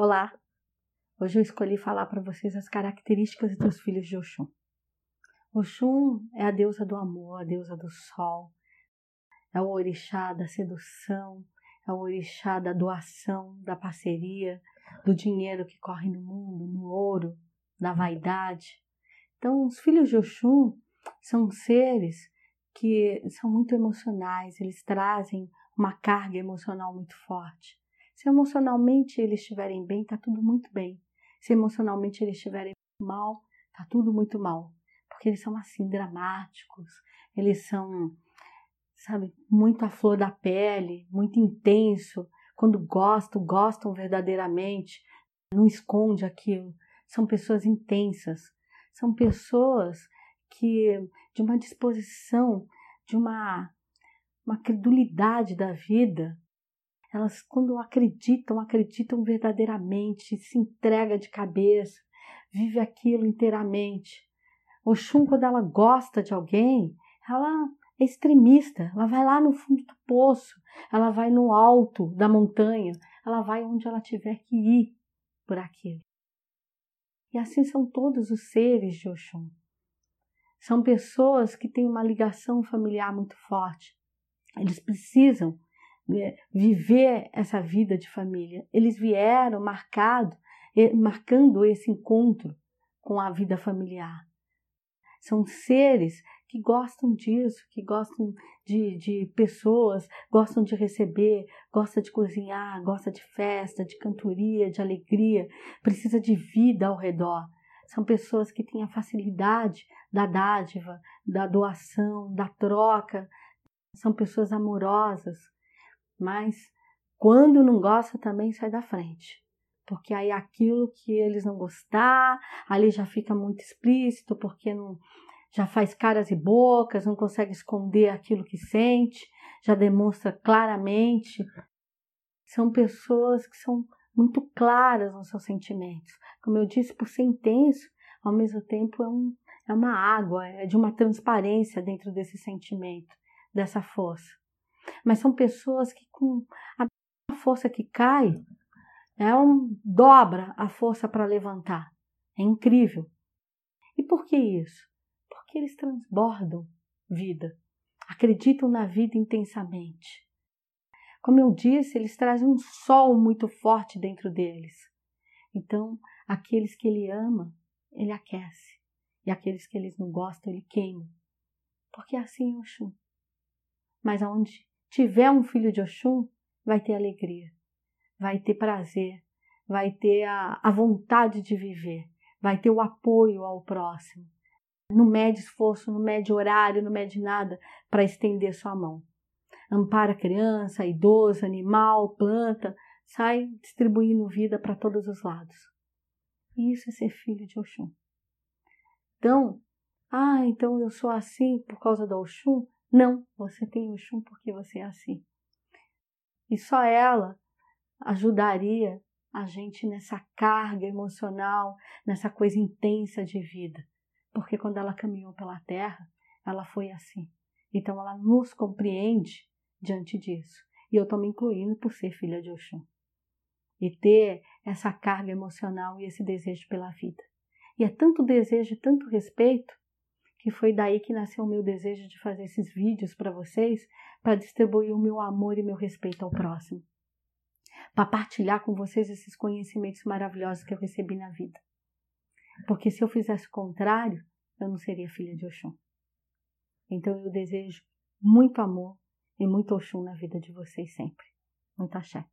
Olá! Hoje eu escolhi falar para vocês as características dos filhos de Oxum. Oxum é a deusa do amor, a deusa do sol, é o orixá da sedução, é o orixá da doação, da parceria, do dinheiro que corre no mundo, no ouro, da vaidade. Então, os filhos de Oxum são seres que são muito emocionais, eles trazem uma carga emocional muito forte. Se emocionalmente eles estiverem bem, está tudo muito bem. Se emocionalmente eles estiverem mal, está tudo muito mal. Porque eles são assim, dramáticos, eles são, sabe, muito à flor da pele, muito intenso. Quando gostam, gostam verdadeiramente, não esconde aquilo. São pessoas intensas, são pessoas que de uma disposição, de uma, uma credulidade da vida, elas, quando acreditam, acreditam verdadeiramente, se entrega de cabeça, vive aquilo inteiramente. Oxum, quando ela gosta de alguém, ela é extremista, ela vai lá no fundo do poço, ela vai no alto da montanha, ela vai onde ela tiver que ir por aquilo. E assim são todos os seres de Oxum. São pessoas que têm uma ligação familiar muito forte. Eles precisam viver essa vida de família. Eles vieram marcado, marcando esse encontro com a vida familiar. São seres que gostam disso, que gostam de, de pessoas, gostam de receber, gosta de cozinhar, gosta de festa, de cantoria, de alegria, precisa de vida ao redor. São pessoas que têm a facilidade da dádiva, da doação, da troca. São pessoas amorosas, mas quando não gosta também sai da frente. Porque aí aquilo que eles não gostar, ali já fica muito explícito, porque não já faz caras e bocas, não consegue esconder aquilo que sente, já demonstra claramente. São pessoas que são muito claras nos seus sentimentos. Como eu disse, por ser intenso, ao mesmo tempo é, um, é uma água, é de uma transparência dentro desse sentimento, dessa força mas são pessoas que com a força que cai, é um, dobra a força para levantar. É incrível. E por que isso? Porque eles transbordam vida, acreditam na vida intensamente. Como eu disse, eles trazem um sol muito forte dentro deles. Então, aqueles que ele ama, ele aquece. E aqueles que eles não gostam, ele queima. Porque é assim é Oxum. Mas aonde tiver um filho de Oxum, vai ter alegria, vai ter prazer, vai ter a, a vontade de viver, vai ter o apoio ao próximo. Não mede esforço, não mede horário, não mede nada para estender sua mão. Ampara criança, idoso, animal, planta, sai distribuindo vida para todos os lados. Isso é ser filho de Oxum. Então, ah, então eu sou assim por causa do Oxum? Não, você tem Oxum porque você é assim. E só ela ajudaria a gente nessa carga emocional, nessa coisa intensa de vida. Porque quando ela caminhou pela terra, ela foi assim. Então ela nos compreende diante disso. E eu estou me incluindo por ser filha de Oxum. E ter essa carga emocional e esse desejo pela vida. E é tanto desejo e tanto respeito que foi daí que nasceu o meu desejo de fazer esses vídeos para vocês, para distribuir o meu amor e meu respeito ao próximo, para partilhar com vocês esses conhecimentos maravilhosos que eu recebi na vida. Porque se eu fizesse o contrário, eu não seria filha de Oxum. Então eu desejo muito amor e muito Oxum na vida de vocês sempre. Muito axé.